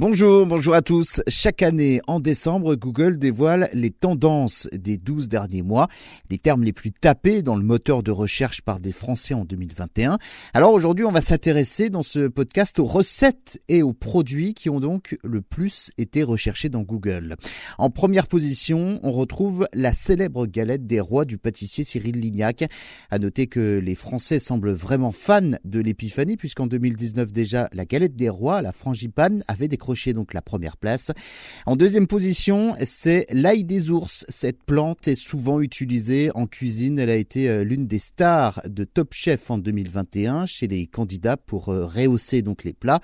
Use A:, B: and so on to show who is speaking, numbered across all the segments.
A: Bonjour, bonjour à tous. Chaque année, en décembre, Google dévoile les tendances des 12 derniers mois, les termes les plus tapés dans le moteur de recherche par des Français en 2021. Alors aujourd'hui, on va s'intéresser dans ce podcast aux recettes et aux produits qui ont donc le plus été recherchés dans Google. En première position, on retrouve la célèbre galette des rois du pâtissier Cyril Lignac. À noter que les Français semblent vraiment fans de l'épiphanie puisqu'en 2019 déjà, la galette des rois, la frangipane, avait décroché donc la première place. En deuxième position, c'est l'ail des ours. Cette plante est souvent utilisée en cuisine. Elle a été euh, l'une des stars de Top Chef en 2021 chez les candidats pour euh, rehausser donc les plats.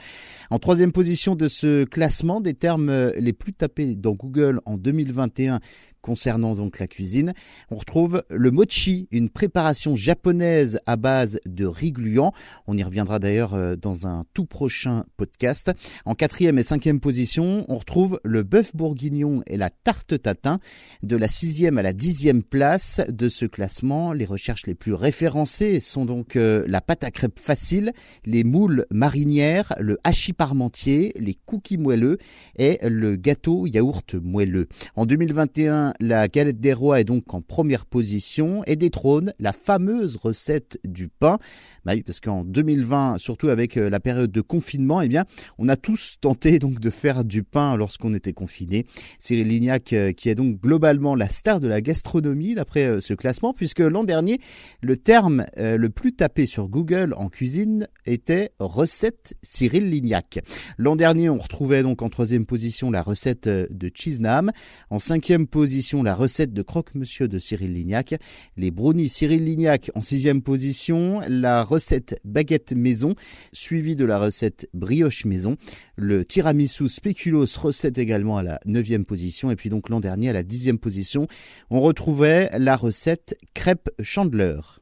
A: En troisième position de ce classement des termes euh, les plus tapés dans Google en 2021 Concernant donc la cuisine, on retrouve le mochi, une préparation japonaise à base de riz gluant. On y reviendra d'ailleurs euh, dans un tout prochain podcast. En quatrième et cinquième position, on retrouve le bœuf bourguignon et la tarte tatin. De la sixième à la dixième place de ce classement, les recherches les plus référencées sont donc euh, la pâte à crêpes facile, les moules marinières, le hachis parmentier, les cookies moelleux et le gâteau yaourt moelleux. En 2021, la galette des rois est donc en première position et détrône la fameuse recette du pain. Bah oui, parce qu'en 2020, surtout avec euh, la période de confinement, eh bien, on a tous tenté donc de faire du pain lorsqu'on était confiné. Cyril Lignac, euh, qui est donc globalement la star de la gastronomie d'après euh, ce classement, puisque l'an dernier, le terme le plus tapé sur Google en cuisine était recette Cyril Lignac. L'an dernier, on retrouvait donc en troisième position la recette de cheese nam, en cinquième la recette de croque-monsieur de Cyril Lignac. Les brownies Cyril Lignac en sixième position. La recette baguette maison, suivie de la recette brioche maison. Le tiramisu spéculoos recette également à la neuvième position. Et puis donc l'an dernier à la dixième position, on retrouvait la recette crêpe chandeleur.